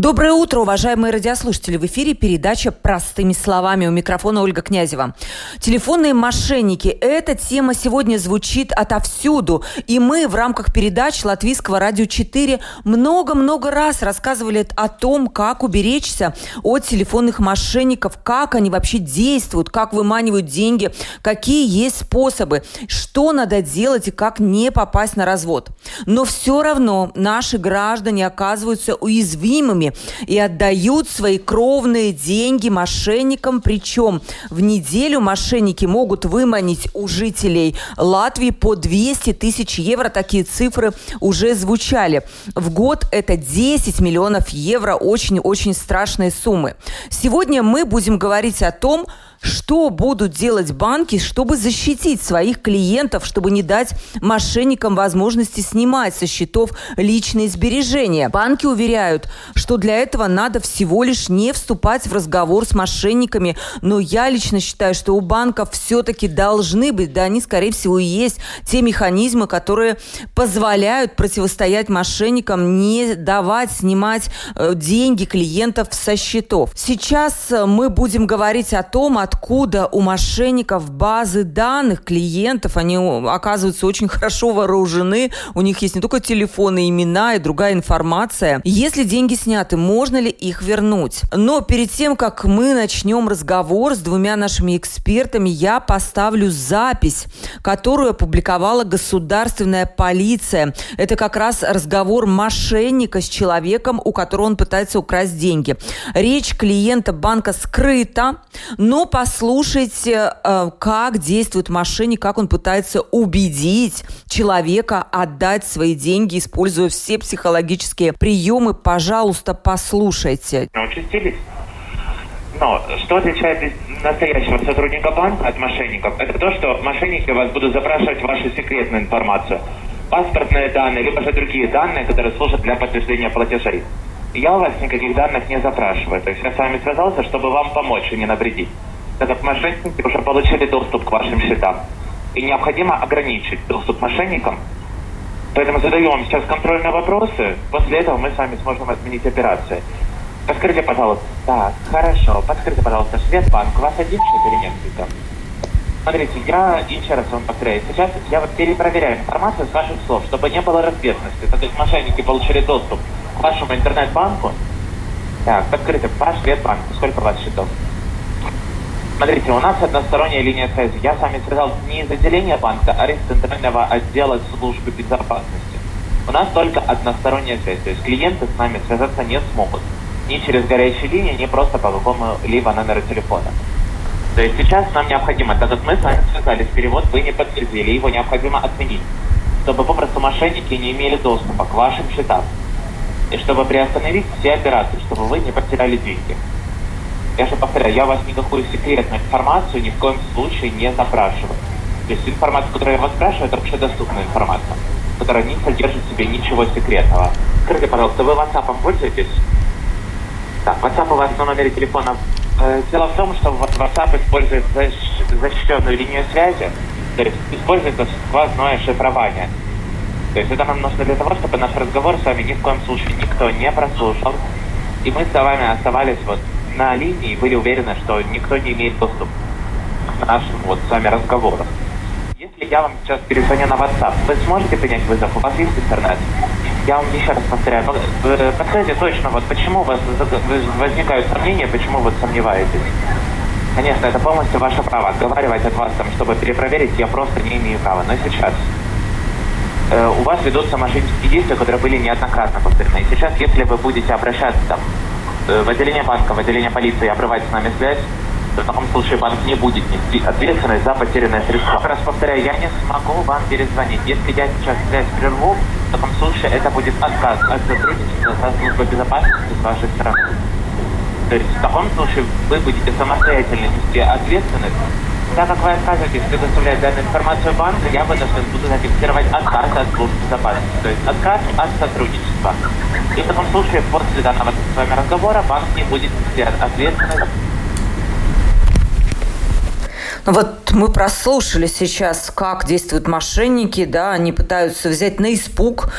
Доброе утро, уважаемые радиослушатели. В эфире передача «Простыми словами». У микрофона Ольга Князева. Телефонные мошенники. Эта тема сегодня звучит отовсюду. И мы в рамках передач Латвийского радио 4 много-много раз рассказывали о том, как уберечься от телефонных мошенников, как они вообще действуют, как выманивают деньги, какие есть способы, что надо делать и как не попасть на развод. Но все равно наши граждане оказываются уязвимыми и отдают свои кровные деньги мошенникам. Причем в неделю мошенники могут выманить у жителей Латвии по 200 тысяч евро. Такие цифры уже звучали. В год это 10 миллионов евро. Очень-очень страшные суммы. Сегодня мы будем говорить о том, что будут делать банки, чтобы защитить своих клиентов, чтобы не дать мошенникам возможности снимать со счетов личные сбережения? Банки уверяют, что для этого надо всего лишь не вступать в разговор с мошенниками. Но я лично считаю, что у банков все-таки должны быть, да они, скорее всего, и есть те механизмы, которые позволяют противостоять мошенникам, не давать снимать э, деньги клиентов со счетов. Сейчас э, мы будем говорить о том, о откуда у мошенников базы данных клиентов. Они оказываются очень хорошо вооружены. У них есть не только телефоны, имена и другая информация. Если деньги сняты, можно ли их вернуть? Но перед тем, как мы начнем разговор с двумя нашими экспертами, я поставлю запись, которую опубликовала государственная полиция. Это как раз разговор мошенника с человеком, у которого он пытается украсть деньги. Речь клиента банка скрыта, но по послушайте, э, как действует мошенник, как он пытается убедить человека отдать свои деньги, используя все психологические приемы. Пожалуйста, послушайте. Участились? Но что отличает настоящего сотрудника банка от мошенников? Это то, что мошенники вас будут запрашивать вашу секретную информацию. Паспортные данные, либо же другие данные, которые служат для подтверждения платежей. Я у вас никаких данных не запрашиваю. То есть я с вами связался, чтобы вам помочь и не навредить так как мошенники уже получили доступ к вашим счетам. И необходимо ограничить доступ мошенникам. Поэтому задаю вам сейчас контрольные вопросы. После этого мы с вами сможем отменить операции. Подскажите, пожалуйста. Так, хорошо. Подскажите, пожалуйста, Светбанк, у вас один счет или несколько? Смотрите, я еще раз вам повторяю. Сейчас я вот перепроверяю информацию с ваших слов, чтобы не было разбежности. Так как мошенники получили доступ к вашему интернет-банку. Так, подскажите, ваш Светбанк, сколько у вас счетов? Смотрите, у нас односторонняя линия связи. Я с вами связал не из отделения банка, а из центрального отдела службы безопасности. У нас только односторонняя связь, то есть клиенты с нами связаться не смогут. Ни через горячие линии, ни просто по какому-либо номеру телефона. То есть сейчас нам необходимо, так как мы с вами связались, перевод вы не подтвердили, его необходимо отменить, чтобы попросту мошенники не имели доступа к вашим счетам. И чтобы приостановить все операции, чтобы вы не потеряли деньги. Я же повторяю, я вас никакую секретную информацию ни в коем случае не запрашиваю. То есть информация, которую я вас спрашиваю, это общедоступная информация, которая не содержит в себе ничего секретного. Скажите, пожалуйста, вы WhatsApp пользуетесь? Так, WhatsApp у вас на номере телефона. Э, дело в том, что WhatsApp использует защищенную линию связи, то есть используется сквозное шифрование. То есть это нам нужно для того, чтобы наш разговор с вами ни в коем случае никто не прослушал, и мы с вами оставались вот на линии были уверены, что никто не имеет доступ к нашим вот с вами разговорам. Если я вам сейчас перезвоню на WhatsApp, вы сможете принять вызов? У вас есть интернет? Я вам еще раз повторяю, э, подскажите точно, вот почему у вас возникают сомнения, почему вы сомневаетесь? Конечно, это полностью ваше право. Отговаривать от вас, там, чтобы перепроверить, я просто не имею права. Но сейчас э, у вас ведутся мошеннические действия, которые были неоднократно повторены. И сейчас, если вы будете обращаться там, в отделение банка, в отделение полиции обрывать с нами связь, в таком случае банк не будет нести ответственность за потерянное средство. Раз повторяю, я не смогу вам перезвонить. Если я сейчас связь прерву, в таком случае это будет отказ от сотрудничества со службой безопасности с вашей стороны. То есть в таком случае вы будете самостоятельно нести ответственность. Так как вы отказываетесь предоставлять данную информацию банку, я вынужден буду зафиксировать отказ от службы безопасности, то есть отказ от сотрудничества. И в таком случае после данного с вами разговора банк не будет нести ответственность Вот мы прослушали сейчас, как действуют мошенники, да, они пытаются взять на испуг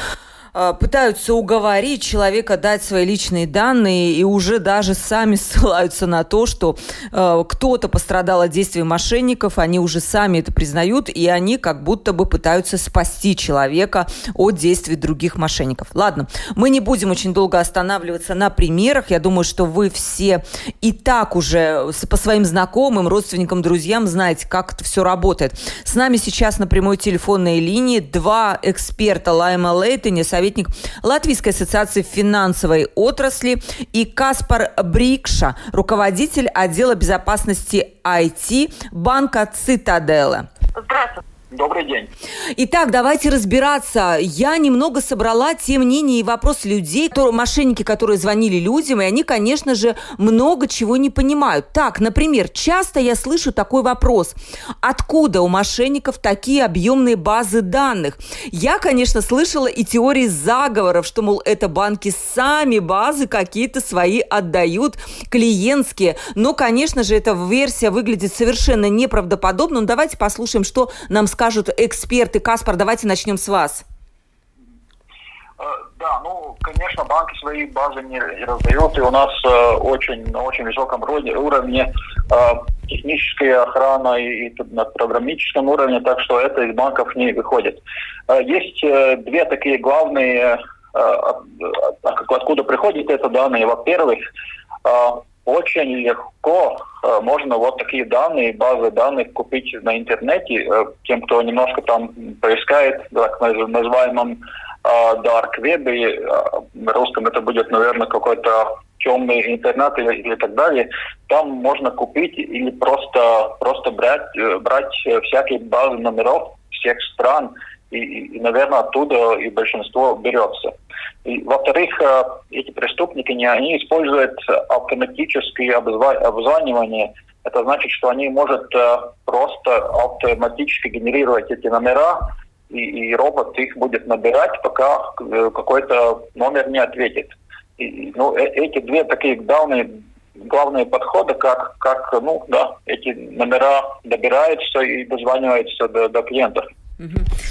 пытаются уговорить человека дать свои личные данные и уже даже сами ссылаются на то, что э, кто-то пострадал от действий мошенников, они уже сами это признают, и они как будто бы пытаются спасти человека от действий других мошенников. Ладно, мы не будем очень долго останавливаться на примерах. Я думаю, что вы все и так уже по своим знакомым, родственникам, друзьям знаете, как это все работает. С нами сейчас на прямой телефонной линии два эксперта Лайма Лейтони, советник Латвийской ассоциации финансовой отрасли, и Каспар Брикша, руководитель отдела безопасности IT банка «Цитаделла». Здравствуйте. Добрый день. Итак, давайте разбираться. Я немного собрала те мнения и вопросы людей, которые, мошенники, которые звонили людям, и они, конечно же, много чего не понимают. Так, например, часто я слышу такой вопрос. Откуда у мошенников такие объемные базы данных? Я, конечно, слышала и теории заговоров, что, мол, это банки сами базы какие-то свои отдают, клиентские. Но, конечно же, эта версия выглядит совершенно неправдоподобно. Но давайте послушаем, что нам сказали скажут эксперты. Каспар, давайте начнем с вас. Э, да, ну, конечно, банки свои базы не раздают, и у нас э, очень на очень высоком уровне э, техническая охрана и, и на программическом уровне, так что это из банков не выходит. Э, есть э, две такие главные, э, откуда приходят эти данные. Во-первых, э, очень легко э, можно вот такие данные, базы данных купить на интернете. Э, тем, кто немножко там поискает, так называемом э, dark web, и на русском это будет, наверное, какой-то темный интернет или, или так далее, там можно купить или просто, просто брать, брать всякие базы номеров всех стран, и, и, наверное, оттуда и большинство берется. И, во-вторых, э, эти преступники, не, они используют автоматическое обзванивание. Это значит, что они могут э, просто автоматически генерировать эти номера, и, и робот их будет набирать, пока э, какой-то номер не ответит. И, ну, эти две такие главные главные подходы, как, как ну, да, эти номера добираются и дозваниваются до, до клиентов.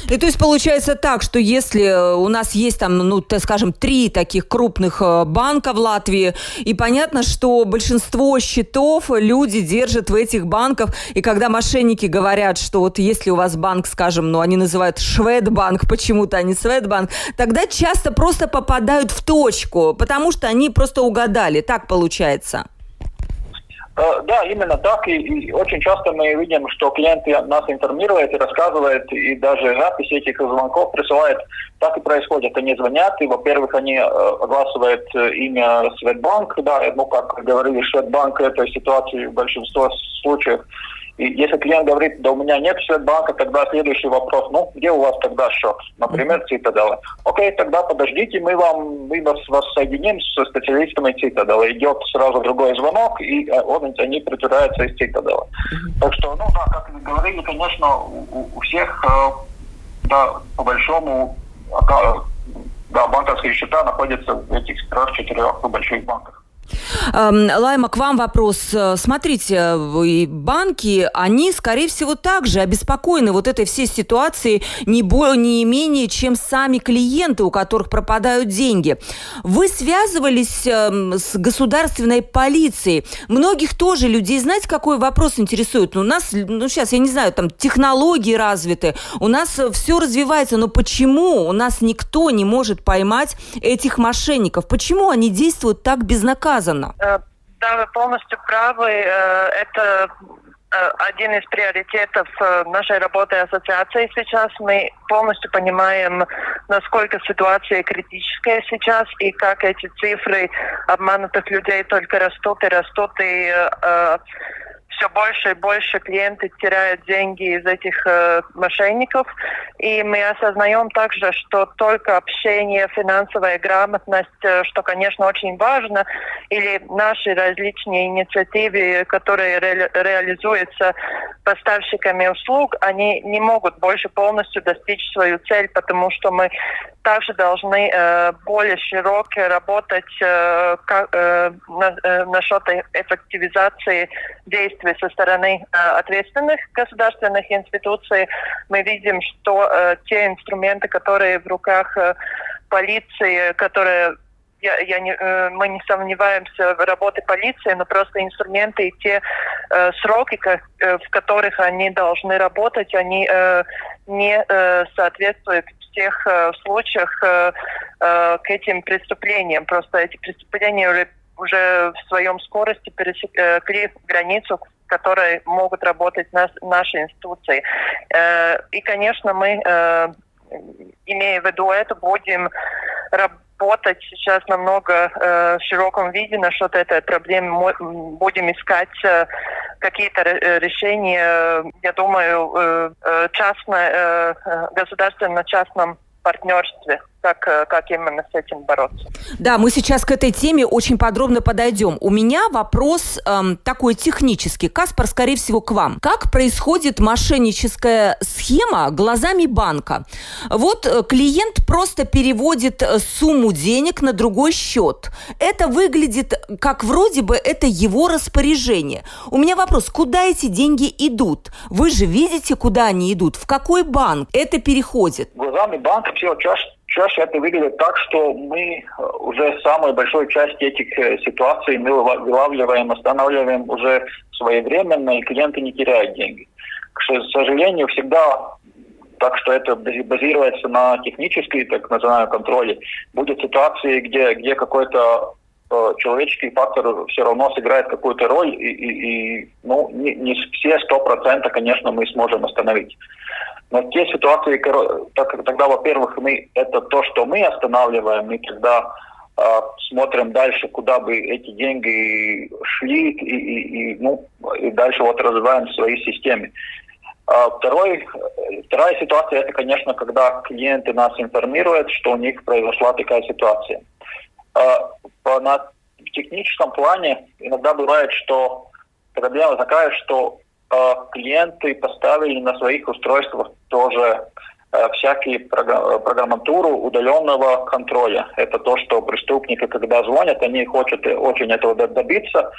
И то есть получается так, что если э, у нас есть там, ну, скажем, три таких крупных э, банка в Латвии, и понятно, что большинство счетов люди держат в этих банках, и когда мошенники говорят, что вот если у вас банк, скажем, ну, они называют Шведбанк, почему-то, а не Светбанк, тогда часто просто попадают в точку, потому что они просто угадали. Так получается. Э, да, именно так. И, и очень часто мы видим, что клиенты нас информируют и рассказывают, и даже запись этих звонков присылают. Так и происходит. Они звонят, и, во-первых, они э, огласывают э, имя Светбанк. Да, ну, как говорили, Светбанк это ситуации в большинстве случаев и если клиент говорит, да у меня нет банка, тогда следующий вопрос, ну, где у вас тогда счет? Например, Цитадела. Окей, тогда подождите, мы вам, мы вас, вас соединим с специалистами Цитадела. Идет сразу другой звонок, и э, он, они притворяются из Цитадела. Так что, ну да, как вы говорили, конечно, у, у всех, э, да, по большому, да, банковские счета находятся в этих трех-четырех больших банках. Эм, Лайма, к вам вопрос. Э, смотрите, банки, они, скорее всего, также обеспокоены вот этой всей ситуацией не, более, не менее, чем сами клиенты, у которых пропадают деньги. Вы связывались эм, с государственной полицией. Многих тоже людей, знаете, какой вопрос интересует? Ну, у нас, ну, сейчас, я не знаю, там технологии развиты, у нас все развивается, но почему у нас никто не может поймать этих мошенников? Почему они действуют так безнаказанно? Сказано. Э, да, вы полностью правы. Э, это э, один из приоритетов нашей работы ассоциации сейчас. Мы полностью понимаем, насколько ситуация критическая сейчас и как эти цифры обманутых людей только растут и растут. И все больше и больше клиенты теряют деньги из этих э, мошенников. И мы осознаем также, что только общение, финансовая грамотность, э, что, конечно, очень важно, или наши различные инициативы, которые ре реализуются поставщиками услуг, они не могут больше полностью достичь свою цель, потому что мы также должны э, более широко работать э, как, э, на, э, насчет эффективизации действий действий со стороны э, ответственных государственных институций. Мы видим, что э, те инструменты, которые в руках э, полиции, которые я, я не, мы не сомневаемся в работе полиции, но просто инструменты и те э, сроки, как, э, в которых они должны работать, они э, не э, соответствуют в тех э, случаях э, э, к этим преступлениям. Просто эти преступления уже, в своем скорости пересекли границу, в которой могут работать нас, наши институции. Э, и, конечно, мы, э, имея в виду это, будем работать сейчас намного э, в широком виде насчет этой проблемы. Будем искать э, какие-то э, решения, я думаю, э, э частное, э, государственно-частном партнерстве как, э, как именно с этим бороться. Да, мы сейчас к этой теме очень подробно подойдем. У меня вопрос эм, такой технический. Каспар, скорее всего, к вам. Как происходит мошенническая схема глазами банка? Вот э, клиент просто переводит э, сумму денег на другой счет. Это выглядит как вроде бы это его распоряжение. У меня вопрос, куда эти деньги идут? Вы же видите, куда они идут? В какой банк это переходит? Глазами банка все чаще Чаще это выглядит так, что мы э, уже самую большую часть этих э, ситуаций мы вылавливаем, останавливаем уже своевременно, и клиенты не теряют деньги. К сожалению, всегда так что это базируется на технической, так называемом, контроле. Будет ситуации, где, где какой-то э, человеческий фактор все равно сыграет какую-то роль, и, и, и ну, не, не все сто процентов, конечно, мы сможем остановить. Но те ситуации, так, тогда, во-первых, мы это то, что мы останавливаем, мы тогда э, смотрим дальше, куда бы эти деньги шли, и, и, и, ну, и дальше вот развиваем в своей системе. А второй, вторая ситуация, это, конечно, когда клиенты нас информируют, что у них произошла такая ситуация. А, по, на техническом плане иногда бывает, что проблема такая, что клиенты поставили на своих устройствах тоже э, всякие программатуру удаленного контроля. Это то, что преступники, когда звонят, они хотят очень этого добиться.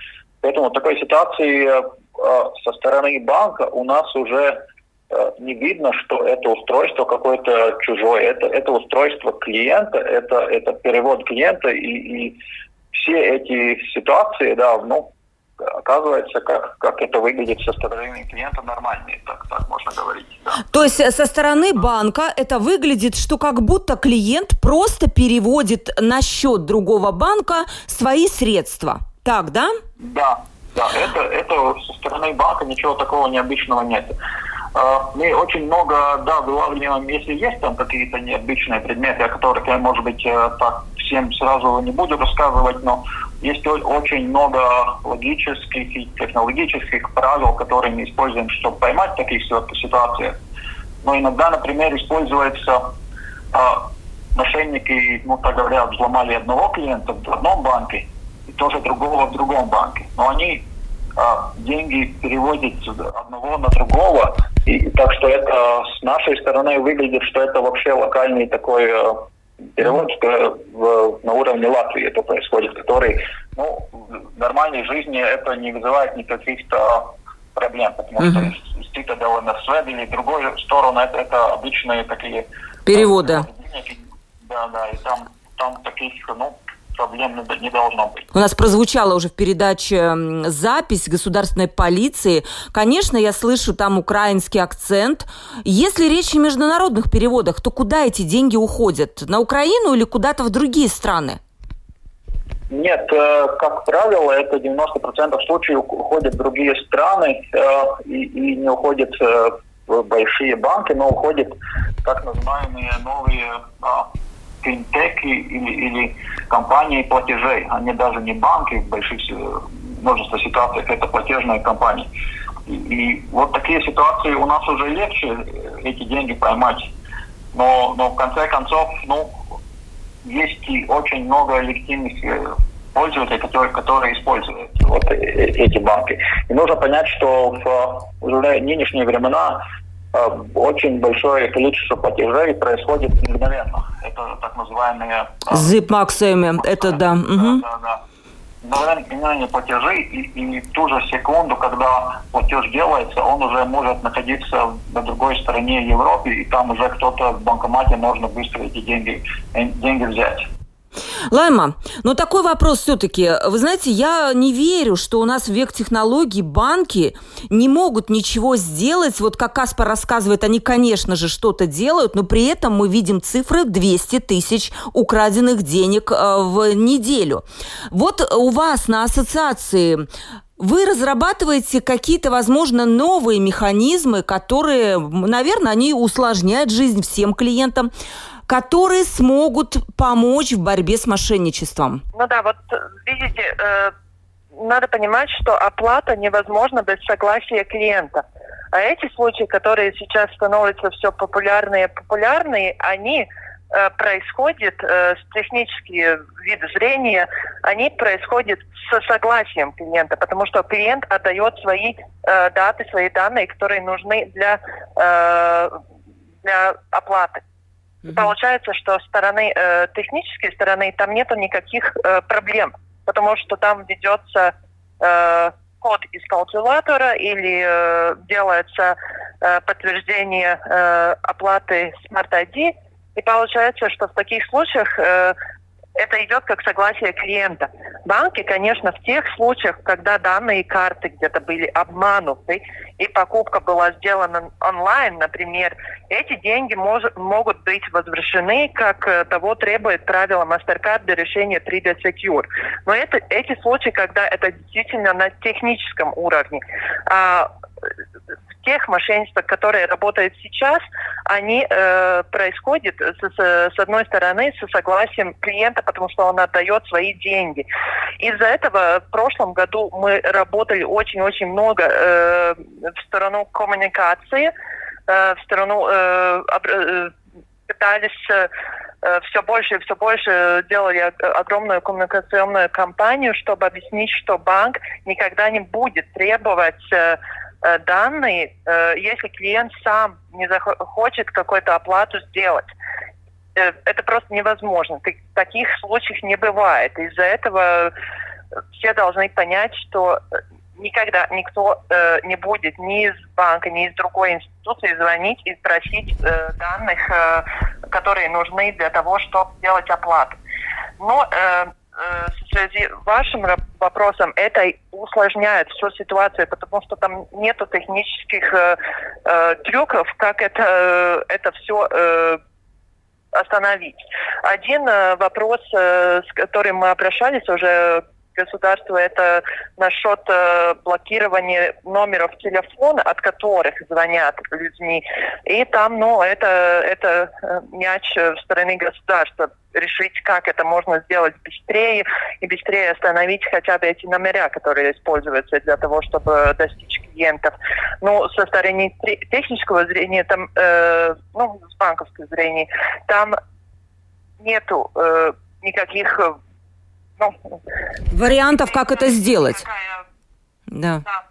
Поэтому в такой ситуации э, со стороны банка у нас уже э, не видно, что это устройство какое-то чужое. Это, это устройство клиента, это, это перевод клиента. И, и все эти ситуации, да, ну, оказывается, как, как это выглядит со стороны клиента нормальнее, так, так можно говорить. Да. То есть э, со стороны банка это выглядит, что как будто клиент просто переводит на счет другого банка свои средства. Так, да? Да, да, это, это со стороны банка ничего такого необычного нет. А, мы очень много, да, вылавливаем, если есть там какие-то необычные предметы, о которых я, может быть, э, так всем сразу не буду рассказывать, но есть очень много логических и технологических правил, которые мы используем, чтобы поймать такие ситуации. Но иногда, например, используется э, мошенники, ну так говоря, взломали одного клиента в одном банке и тоже другого в другом банке. Но они э, деньги переводят одного на другого, и так что это с нашей стороны выглядит, что это вообще локальный такой э, перевод в, на уровне Латвии это происходит, который ну, в нормальной жизни это не вызывает никаких-то проблем, потому uh-huh. что Citadel Свед или другую сторону это, это обычные такие переводы. Да, да, и там, там таких, ну, проблем не должно быть. У нас прозвучала уже в передаче запись государственной полиции. Конечно, я слышу там украинский акцент. Если речь о международных переводах, то куда эти деньги уходят? На Украину или куда-то в другие страны? Нет, э, как правило, это 90% случаев уходят в другие страны э, и, и не уходят э, в большие банки, но уходят так называемые новые а, финтеки или, или компании платежей. Они даже не банки в больших множество ситуациях, это платежные компании. И, и вот такие ситуации у нас уже легче эти деньги поймать. Но, но в конце концов, ну, есть и очень много легитимных э, пользователей, которые, которые используют вот э, эти банки. И нужно понять, что в уже нынешние времена Э, очень большое количество платежей происходит мгновенно. Это так называемые... Zip Maxime, это да. Да, да, да. мгновение платежи, и, и ту же секунду, когда платеж делается, он уже может находиться на другой стороне Европы, и там уже кто-то в банкомате можно быстро эти деньги, э, деньги взять. Лайма, но такой вопрос все-таки. Вы знаете, я не верю, что у нас в век технологий банки не могут ничего сделать. Вот как Каспар рассказывает, они, конечно же, что-то делают, но при этом мы видим цифры 200 тысяч украденных денег э, в неделю. Вот у вас на ассоциации вы разрабатываете какие-то, возможно, новые механизмы, которые, наверное, они усложняют жизнь всем клиентам которые смогут помочь в борьбе с мошенничеством? Ну да, вот видите, э, надо понимать, что оплата невозможна без согласия клиента. А эти случаи, которые сейчас становятся все популярнее и популярнее, они э, происходят э, с технические виды зрения, они происходят со согласием клиента, потому что клиент отдает свои э, даты, свои данные, которые нужны для, э, для оплаты. И получается, что с стороны э, технической стороны там нету никаких э, проблем, потому что там ведется э, код из калькулятора или э, делается э, подтверждение э, оплаты Smart ID, и получается, что в таких случаях э, это идет как согласие клиента. Банки, конечно, в тех случаях, когда данные карты где-то были обмануты и покупка была сделана онлайн, например, эти деньги мож, могут быть возвращены, как э, того требует правило MasterCard для решения 3D Secure. Но это эти случаи, когда это действительно на техническом уровне. А тех мошенничеств, которые работают сейчас, они э, происходят с, с, с одной стороны со согласием клиента, потому что он отдает свои деньги. Из-за этого в прошлом году мы работали очень-очень много э, в сторону коммуникации, э, в сторону э, э, пытались э, все больше и все больше делали огромную коммуникационную кампанию, чтобы объяснить, что банк никогда не будет требовать э, данные, э, если клиент сам не захочет какую-то оплату сделать. Э, это просто невозможно. Таких случаев не бывает. Из-за этого все должны понять, что никогда никто э, не будет ни из банка, ни из другой институции звонить и просить э, данных, э, которые нужны для того, чтобы сделать оплату. Но э, Э, в связи с вашим вопросом это усложняет всю ситуацию, потому что там нету технических э, э, трюков, как это, э, это все э, остановить. Один э, вопрос, э, с которым мы обращались уже государства, это насчет э, блокирования номеров телефона, от которых звонят людьми. И там, ну, это, это э, мяч в стороны государства решить, как это можно сделать быстрее и быстрее остановить хотя бы эти номера, которые используются для того, чтобы достичь клиентов. Ну, со стороны технического зрения, там, э, ну, с банковской зрения, там нету э, никаких вариантов, как это сделать. Да. да.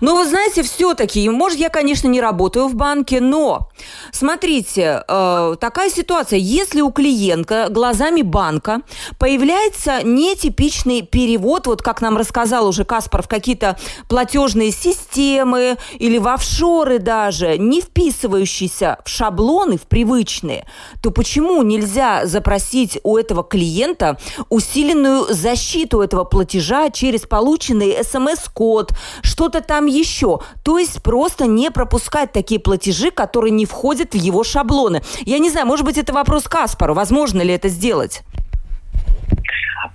Но вы знаете, все-таки, может, я, конечно, не работаю в банке, но смотрите, э, такая ситуация, если у клиента глазами банка появляется нетипичный перевод, вот как нам рассказал уже Каспар, в какие-то платежные системы или в офшоры даже, не вписывающиеся в шаблоны, в привычные, то почему нельзя запросить у этого клиента усиленную защиту этого платежа через полученный смс-код, что что-то там еще. То есть просто не пропускать такие платежи, которые не входят в его шаблоны. Я не знаю, может быть, это вопрос Каспару. Возможно ли это сделать?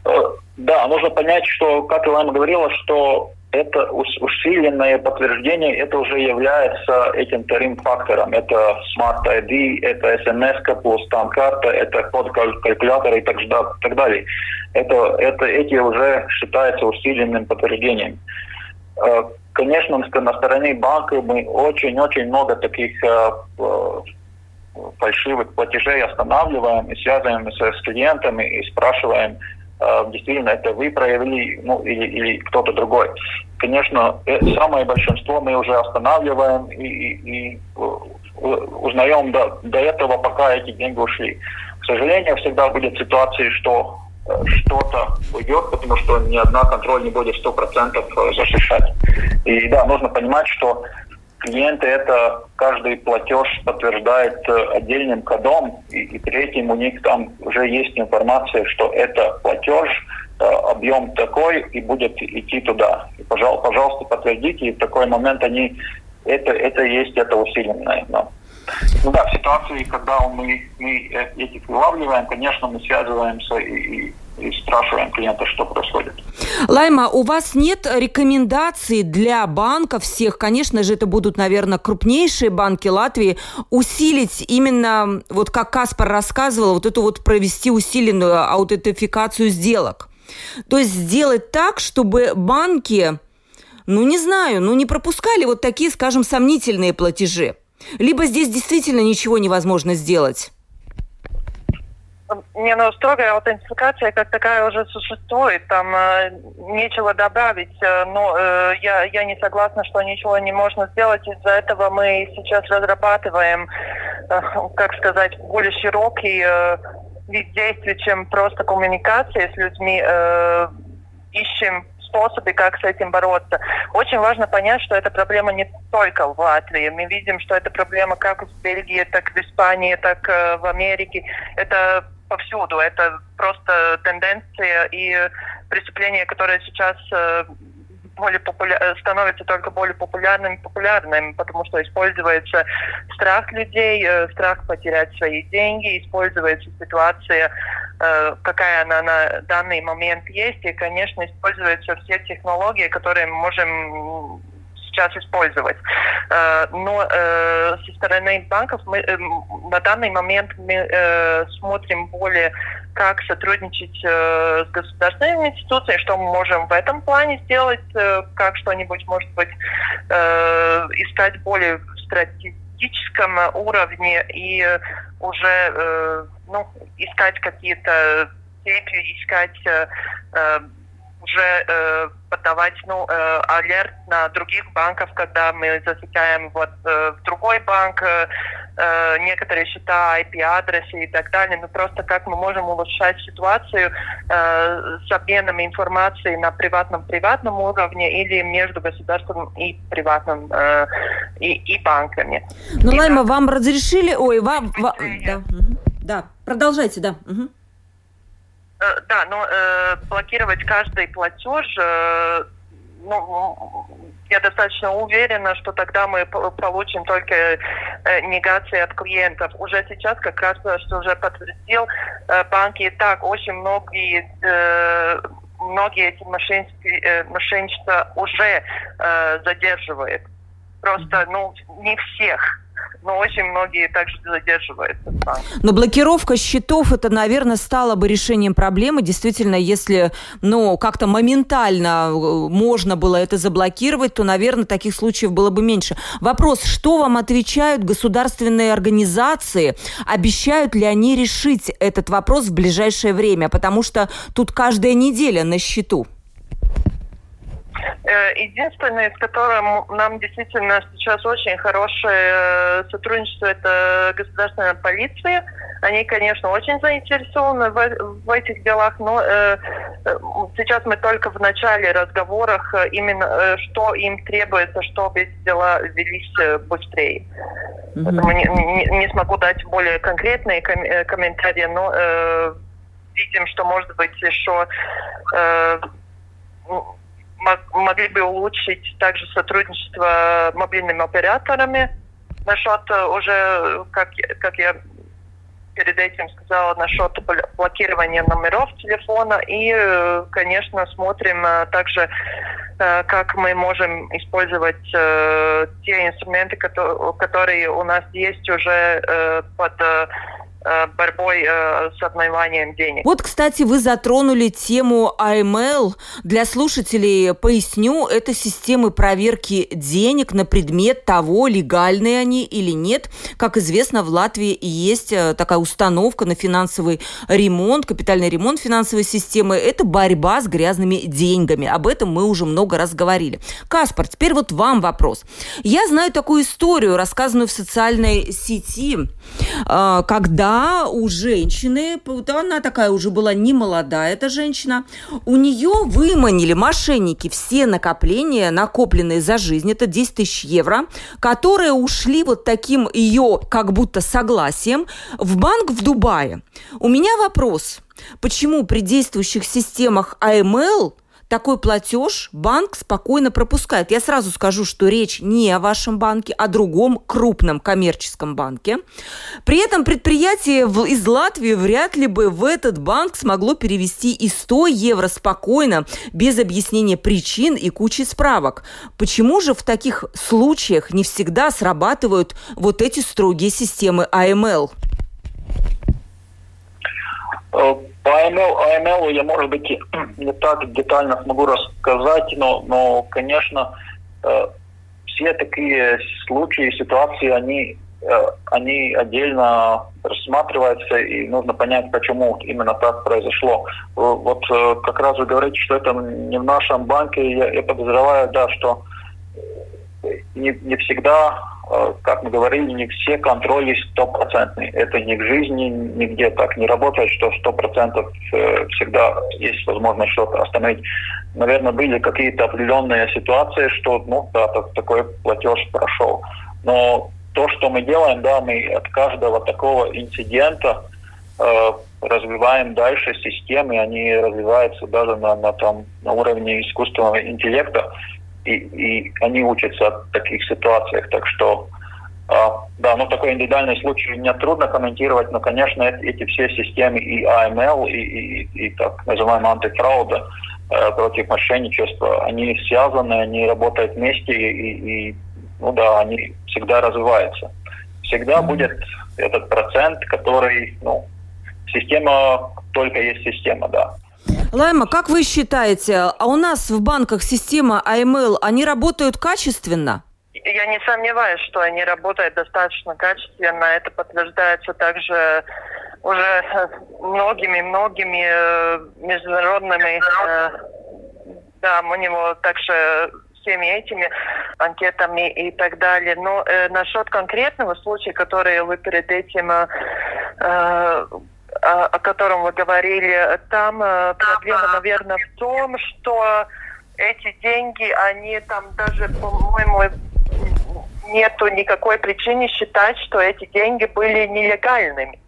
Э, да, нужно понять, что, как Илана говорила, что это усиленное подтверждение, это уже является этим вторым фактором. Это Smart ID, это SMS плюс там карта, это код калькулятора и так, так далее. Это, это, эти уже считаются усиленным подтверждением. Э, конечно, на стороне банка мы очень-очень много таких э, э, фальшивых платежей останавливаем и связываем с, клиентами и спрашиваем, действительно это вы проявили, ну или, или кто-то другой. Конечно, самое большинство мы уже останавливаем и, и, и узнаем до, до этого, пока эти деньги ушли. К сожалению, всегда будет ситуации, что что-то уйдет, потому что ни одна контроль не будет 100% защищать. И да, нужно понимать, что клиенты это каждый платеж подтверждает отдельным кодом, и, и третьим у них там уже есть информация, что это платеж, объем такой и будет идти туда. И, пожалуйста, подтвердите, и в такой момент они это, это есть это усиленное. Но ну да, в ситуации, когда мы, мы этих вылавливаем, конечно, мы связываемся и, и и спрашиваем клиента, что происходит. Лайма, у вас нет рекомендаций для банков всех, конечно же, это будут, наверное, крупнейшие банки Латвии, усилить именно, вот как Каспар рассказывал, вот эту вот провести усиленную аутентификацию сделок? То есть сделать так, чтобы банки, ну не знаю, ну не пропускали вот такие, скажем, сомнительные платежи. Либо здесь действительно ничего невозможно сделать? Не, ну строгая аутентификация как такая уже существует, там э, нечего добавить, э, но э, я, я не согласна, что ничего не можно сделать. Из-за этого мы сейчас разрабатываем, э, как сказать, более широкий э, вид действий, чем просто коммуникация с людьми. Э, ищем способы, как с этим бороться. Очень важно понять, что эта проблема не только в Латвии. Мы видим, что эта проблема как в Бельгии, так в Испании, так э, в Америке. Это повсюду. Это просто тенденция и преступления, которые сейчас э, более популя... Э, становится только более популярным и популярным, потому что используется страх людей, страх потерять свои деньги, используется ситуация Э, какая она на данный момент есть. И, конечно, используются все технологии, которые мы можем сейчас использовать. Э, но э, со стороны банков мы на данный момент мы смотрим более как сотрудничать с государственными институциями, что мы можем в этом плане сделать, как что-нибудь, может быть, искать более стратегически политическом уровне и уже э, ну, искать какие-то цепи, искать э, э, уже э, подавать ну, э, алерт на других банков, когда мы засекаем вот э, в другой банк э, э некоторые счета, IP-адресы и так далее. Ну просто как мы можем улучшать ситуацию э, с обменом информацией на приватном-приватном уровне или между государством и приватным э, и, и банками. Ну, Лайма, вам разрешили... Ой, вам... вам да. да, продолжайте, да. Угу. Э, да, но э, блокировать каждый платеж, э, ну, я достаточно уверена, что тогда мы получим только э, негации от клиентов. Уже сейчас, как раз, что уже подтвердил, э, банки и так очень многие э, многие эти мошенничества, мошенничества уже э, задерживают. Просто, ну, не всех но очень многие также задерживаются. Но блокировка счетов, это, наверное, стало бы решением проблемы. Действительно, если ну, как-то моментально э, можно было это заблокировать, то, наверное, таких случаев было бы меньше. Вопрос, что вам отвечают государственные организации? Обещают ли они решить этот вопрос в ближайшее время? Потому что тут каждая неделя на счету. Э, единственное, с которым нам действительно сейчас очень хорошее э, сотрудничество, это государственная полиция. Они, конечно, очень заинтересованы в, в этих делах, но э, э сейчас мы только в начале разговоров именно, что им требуется, чтобы эти дела велись быстрее. Mm-hmm. Поэтому не, не, не смогу дать более конкретные ком- комментарии, но э, видим, что может быть еще э, могли бы улучшить также сотрудничество мобильными операторами насчет э, уже, как, как я перед этим сказала, насчет блокирования номеров телефона. И, э, конечно, смотрим э, также, как мы можем использовать те инструменты, которые у нас есть уже под борьбой э, с отмыванием денег. Вот, кстати, вы затронули тему AML. Для слушателей поясню, это системы проверки денег на предмет того, легальные они или нет. Как известно, в Латвии есть э, такая установка на финансовый ремонт, капитальный ремонт финансовой системы. Это борьба с грязными деньгами. Об этом мы уже много раз говорили. Каспар, теперь вот вам вопрос. Я знаю такую историю, рассказанную в социальной сети, когда да, у женщины, она такая уже была не молодая, эта женщина, у нее выманили мошенники все накопления, накопленные за жизнь, это 10 тысяч евро, которые ушли вот таким ее как будто согласием в банк в Дубае. У меня вопрос, почему при действующих системах АМЛ – такой платеж банк спокойно пропускает. Я сразу скажу, что речь не о вашем банке, а о другом крупном коммерческом банке. При этом предприятие из Латвии вряд ли бы в этот банк смогло перевести и 100 евро спокойно, без объяснения причин и кучи справок. Почему же в таких случаях не всегда срабатывают вот эти строгие системы АМЛ? Э, по AML, AML я, может быть, не так детально смогу рассказать, но, но конечно, э, все такие случаи, ситуации, они, э, они отдельно рассматриваются, и нужно понять, почему именно так произошло. Вот как раз вы говорите, что это не в нашем банке, я, я подозреваю, да, что не, не всегда Э, как мы говорили, не все контроли стопроцентные. Это ни к жизни, нигде так не работает, что сто процентов э, всегда есть возможность что-то остановить. Наверное, были какие-то определенные ситуации, что ну да, такой платеж прошел. Но то, что мы делаем, да, мы от каждого такого инцидента э, развиваем дальше системы, они развиваются даже на, на, там, на уровне искусственного интеллекта и, и они учатся от таких ситуациях. Так что, а, да, ну такой индивидуальный случай мне трудно комментировать, но, конечно, эти все системы и AML, и, и, и так называемые антифрауда э, против мошенничества, они связаны, они работают вместе, и, и ну да, они всегда развиваются. Всегда будет этот процент, который, ну, система только есть система, да. Лайма, как вы считаете, а у нас в банках система AML, они работают качественно? Я не сомневаюсь, что они работают достаточно качественно. Это подтверждается также уже многими-многими э, международными, э, да, у него также всеми этими анкетами и так далее. Но э, насчет конкретного случая, который вы перед этим э, о котором вы говорили, там э, проблема, наверное, в том, что эти деньги, они там даже, по-моему, нету никакой причины считать, что эти деньги были нелегальными.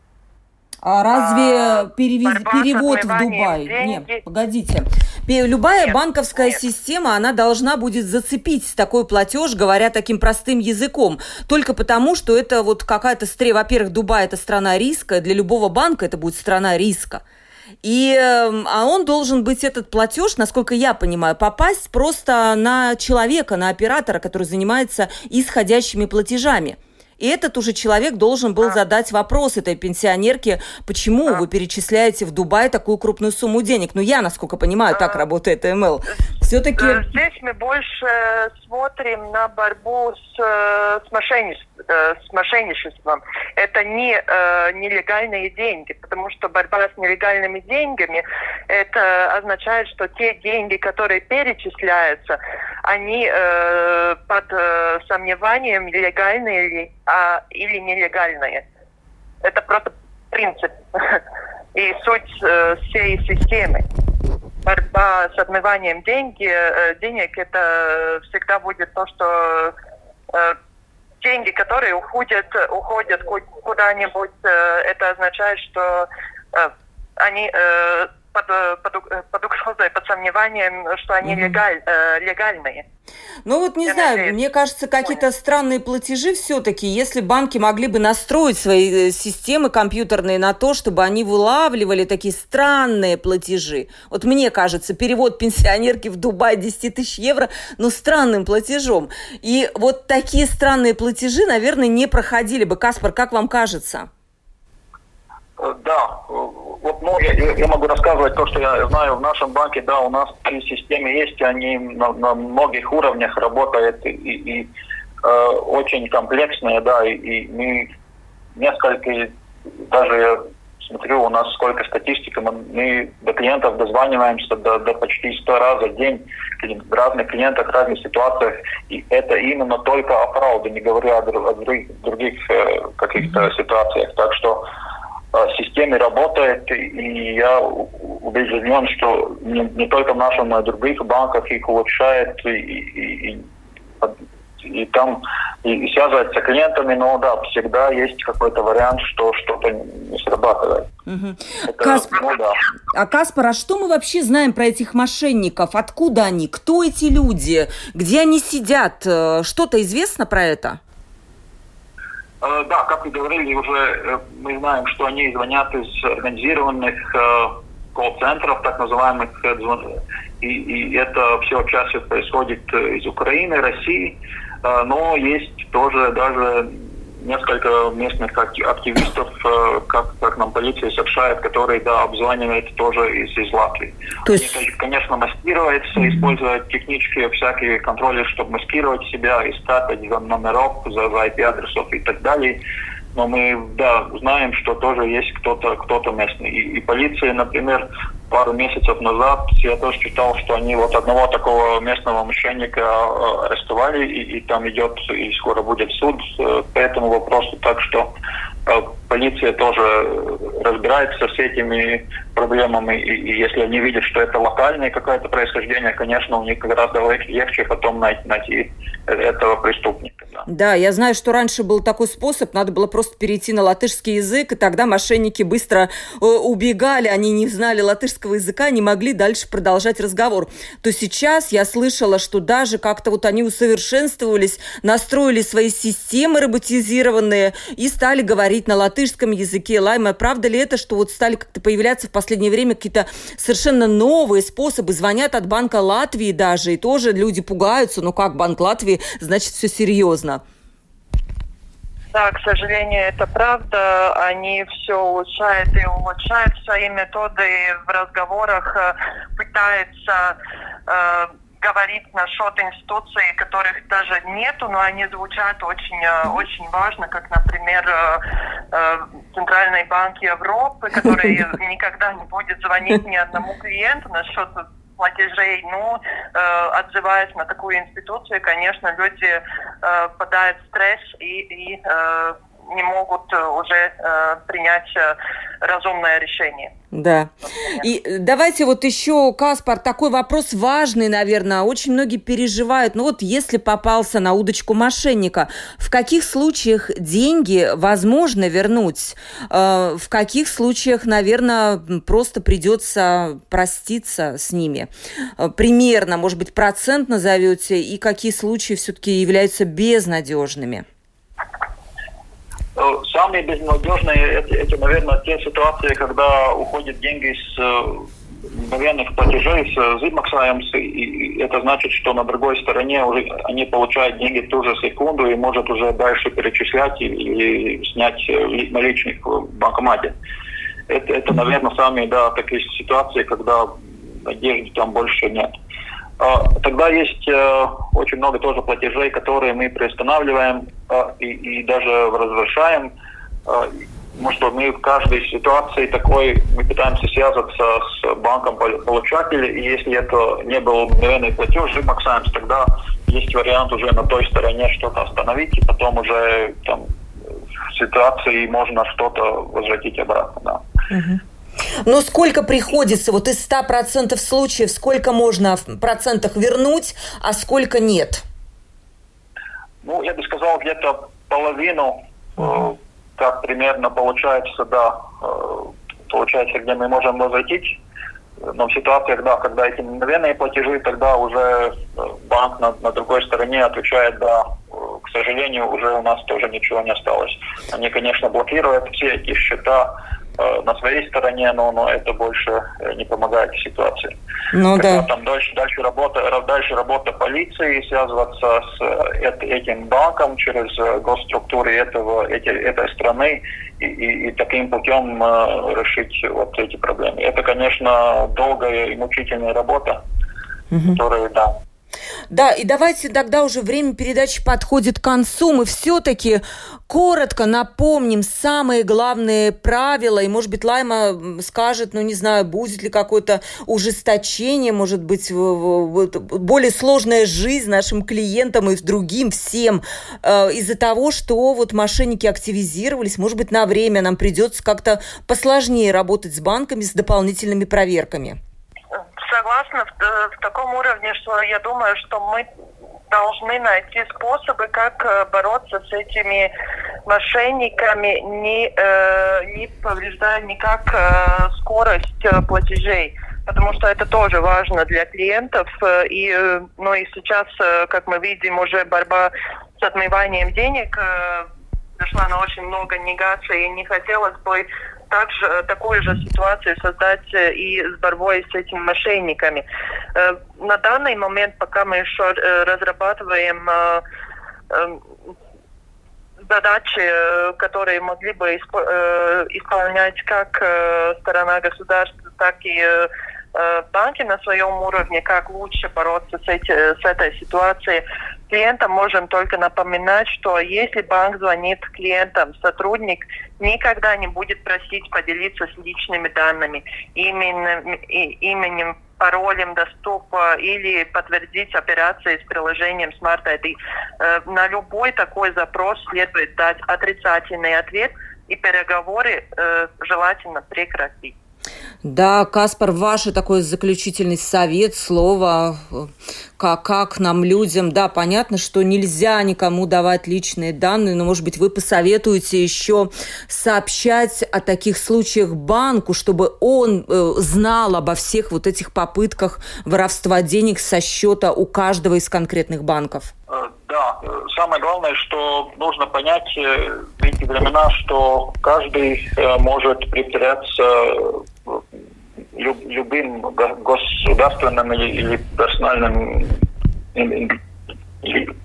А разве а, перевез... перевод в Дубай? Деньги... Нет, погодите. Любая нет, банковская нет. система, она должна будет зацепить такой платеж, говоря таким простым языком. Только потому, что это вот какая-то стре... Во-первых, Дубай – это страна риска. Для любого банка это будет страна риска. И, эм, а он должен быть, этот платеж, насколько я понимаю, попасть просто на человека, на оператора, который занимается исходящими платежами. И этот уже человек должен был задать вопрос этой пенсионерке, почему вы перечисляете в Дубай такую крупную сумму денег. Ну, я, насколько понимаю, так работает МЛ. Все-таки... Э, здесь мы больше смотрим на борьбу с, э, с, мошенничеством, э, с мошенничеством. Это не э, нелегальные деньги, потому что борьба с нелегальными деньгами, это означает, что те деньги, которые перечисляются, они э, под э, сомнением, легальные ли а, или нелегальные. Это просто принцип и суть э, всей системы. Борьба с отмыванием деньги, э, денег, это всегда будет то, что э, деньги, которые уходят, уходят куда-нибудь, э, это означает, что э, они э, под, э, под, э, под угрозой, под сомнением, что они угу. легаль, э, легальные. Ну вот не Я знаю, надеюсь. мне кажется, какие-то странные платежи все-таки, если банки могли бы настроить свои э, системы компьютерные на то, чтобы они вылавливали такие странные платежи. Вот мне кажется, перевод пенсионерки в Дубай 10 тысяч евро, но странным платежом. И вот такие странные платежи, наверное, не проходили бы. Каспар, как вам кажется? Да, вот ну, я, я могу рассказывать то, что я знаю в нашем банке. Да, у нас три системы есть, они на, на многих уровнях работают и, и э, очень комплексные, да, и, и мы несколько, даже я смотрю, у нас сколько статистики, мы до клиентов дозваниваемся до, до почти 100 раз в день в разных клиентах, в разных ситуациях, и это именно только о правде, не говоря о, о других, других э, каких-то ситуациях. Так что системе работает, и я убежден, что не, не только в нашем, но и в других банках их улучшает, и, и, и, и там и, и связывается с клиентами, но да, всегда есть какой-то вариант, что что-то не срабатывает. Угу. Это, Каспар, ну, да. А Каспар, а что мы вообще знаем про этих мошенников? Откуда они? Кто эти люди? Где они сидят? Э, что-то известно про это? Э, да, как вы говорили, уже э, мы знаем, что они звонят из организированных колл-центров, так называемых, и, и это все чаще происходит из Украины, России, но есть тоже даже несколько местных активистов, э, как, как нам полиция сообщает, которые, да, обзванивают тоже из, из Латвии. То есть... Они, конечно, маскируются, используют технические всякие контроли, чтобы маскировать себя, искать за номеров, за, за IP-адресов и так далее. Но мы, да, знаем, что тоже есть кто-то кто-то местный. И, и полиция, например, пару месяцев назад я тоже читал, что они вот одного такого местного мошенника э, арестовали, и, и там идет, и скоро будет суд э, по этому вопросу. Так что э, полиция тоже разбирается с этими проблемами, и, и если они видят, что это локальное какое-то происхождение, конечно, у них гораздо легче потом найти, найти этого преступника. Да. да, я знаю, что раньше был такой способ, надо было просто перейти на латышский язык, и тогда мошенники быстро убегали, они не знали латышский английского языка не могли дальше продолжать разговор, то сейчас я слышала, что даже как-то вот они усовершенствовались, настроили свои системы роботизированные и стали говорить на латышском языке. Лайма, правда ли это, что вот стали как-то появляться в последнее время какие-то совершенно новые способы? Звонят от Банка Латвии даже, и тоже люди пугаются, ну как Банк Латвии, значит все серьезно. Да, к сожалению, это правда. Они все улучшают и улучшают свои методы в разговорах, э, пытаются э, говорить насчет институций, которых даже нету, но они звучат очень, э, очень важно, как, например, э, Центральный банк Европы, который никогда не будет звонить ни одному клиенту насчет платежей, ну, э, отзываясь на такую институцию, конечно, люди э, попадают в стресс и, и э, не могут э, уже э, принять э, разумное решение. Да. И давайте вот еще, Каспар, такой вопрос важный, наверное. Очень многие переживают. Ну вот если попался на удочку мошенника, в каких случаях деньги возможно вернуть? Э, в каких случаях, наверное, просто придется проститься с ними? Примерно, может быть, процент назовете, и какие случаи все-таки являются безнадежными? Э, самые безнадежные это, это, наверное, те ситуации, когда уходят деньги с э, мгновенных платежей, с зимаксаем, и это значит, что на другой стороне уже они получают деньги в ту же секунду и может уже дальше перечислять или снять э, наличных в банкомате. Это, это, наверное, самые да, такие ситуации, когда надежды там больше нет. Тогда есть э, очень много тоже платежей, которые мы приостанавливаем э, и, и даже. Э, потому что мы в каждой ситуации такой, мы пытаемся связаться с банком получателя, и если это не был мгновенный платеж, мы максаемся, тогда есть вариант уже на той стороне что-то остановить, и потом уже там в ситуации можно что-то возвратить обратно. Да. Угу. Но сколько приходится, вот из 100% случаев, сколько можно в процентах вернуть, а сколько нет? Ну, я бы сказал, где-то половину, mm-hmm. как примерно получается, да, э, получается, где мы можем возвратить. Но в ситуациях, да, когда эти мгновенные платежи, тогда уже э, банк на, на другой стороне отвечает, да, к сожалению, уже у нас тоже ничего не осталось. Они, конечно, блокируют все эти счета, Э, на своей стороне, но, но это больше э, не помогает ситуации. Ну Когда да. Там дальше, дальше, работа, дальше работа полиции, связываться с э, этим банком через госструктуры этого, эти, этой страны и, и, и таким путем э, решить вот эти проблемы. Это, конечно, долгая и мучительная работа, угу. которая, да, Да, и давайте тогда уже время передачи подходит к концу. Мы все-таки коротко напомним самые главные правила. И, может быть, Лайма скажет, ну, не знаю, будет ли какое-то ужесточение, может быть, более сложная жизнь нашим клиентам и другим всем э, из-за того, что вот мошенники активизировались. Может быть, на время нам придется как-то посложнее работать с банками с дополнительными проверками согласна в, э, в таком уровне, что я думаю, что мы должны найти способы, как э, бороться с этими мошенниками, не, э, не повреждая никак э, скорость э, платежей. Потому что это тоже важно для клиентов. Э, и, ну, и сейчас, как мы видим, уже борьба с отмыванием денег дошла на очень много негаций. И не хотелось бы также э, такую же ситуацию создать э, и с борьбой с этими мошенниками. Э, на данный момент, пока мы еще разрабатываем задачи, которые могли бы исполнять как сторона государства, так и банки на своем уровне, как лучше бороться с, эти, с этой ситуацией клиентам можем только напоминать, что если банк звонит клиентам, сотрудник никогда не будет просить поделиться с личными данными, именем, именем паролем доступа или подтвердить операции с приложением Smart ID. Э, на любой такой запрос следует дать отрицательный ответ и переговоры э, желательно прекратить. Да, Каспар, ваш такой заключительный совет, слово, как, как нам, людям, да, понятно, что нельзя никому давать личные данные, но, может быть, вы посоветуете еще сообщать о таких случаях банку, чтобы он э, знал обо всех вот этих попытках воровства денег со счета у каждого из конкретных банков? Э, да, э, самое главное, что нужно понять э, в эти времена, что каждый может притворяться люб, любым государственным или, или персональным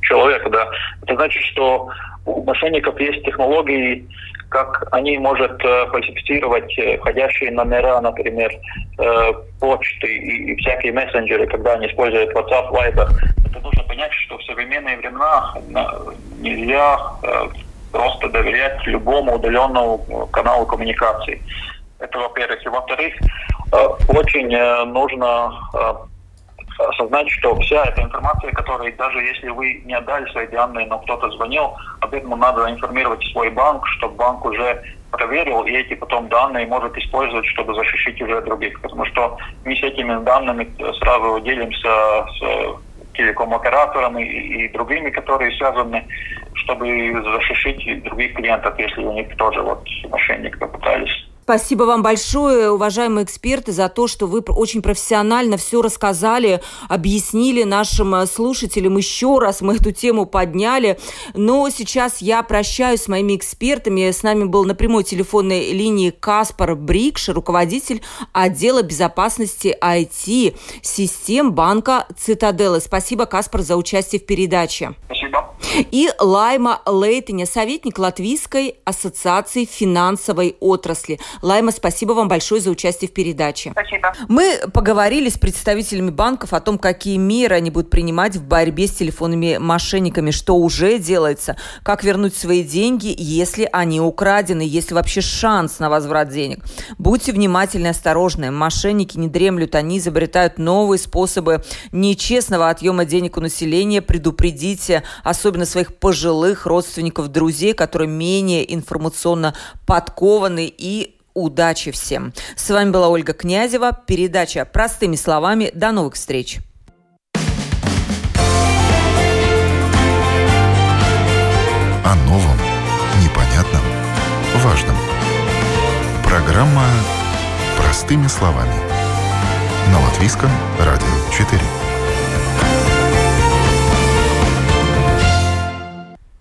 человека, да. Это значит, что у мошенников есть технологии, как они могут э, фальсифицировать э, входящие номера, например, э, почты и, и всякие мессенджеры, когда они используют WhatsApp, Viber. Это нужно понять, что в современные времена нельзя просто доверять любому удаленному каналу коммуникации. Это во-первых. И во-вторых, э, очень э, нужно э, осознать, что вся эта информация, которая, даже если вы не отдали свои данные, но кто-то звонил, об этом надо информировать свой банк, чтобы банк уже проверил, и эти потом данные может использовать, чтобы защитить уже других. Потому что мы с этими данными сразу делимся с телеком-операторами и, и другими, которые связаны, чтобы защитить других клиентов, если у них тоже вот мошенники попытались Спасибо вам большое, уважаемые эксперты, за то, что вы очень профессионально все рассказали, объяснили нашим э, слушателям еще раз. Мы эту тему подняли. Но сейчас я прощаюсь с моими экспертами. С нами был на прямой телефонной линии Каспар Брикш, руководитель отдела безопасности IT систем банка Цитаделы. Спасибо, Каспар, за участие в передаче. И Лайма Лейтиня, советник Латвийской ассоциации финансовой отрасли. Лайма, спасибо вам большое за участие в передаче. Спасибо. Мы поговорили с представителями банков о том, какие меры они будут принимать в борьбе с телефонными мошенниками, что уже делается, как вернуть свои деньги, если они украдены, есть ли вообще шанс на возврат денег. Будьте внимательны и осторожны. Мошенники не дремлют, они изобретают новые способы нечестного отъема денег у населения. Предупредите, особенно своих пожилых родственников, друзей, которые менее информационно подкованы и удачи всем. С вами была Ольга Князева. Передача «Простыми словами». До новых встреч. О новом, непонятном, важном. Программа «Простыми словами». На Латвийском радио 4.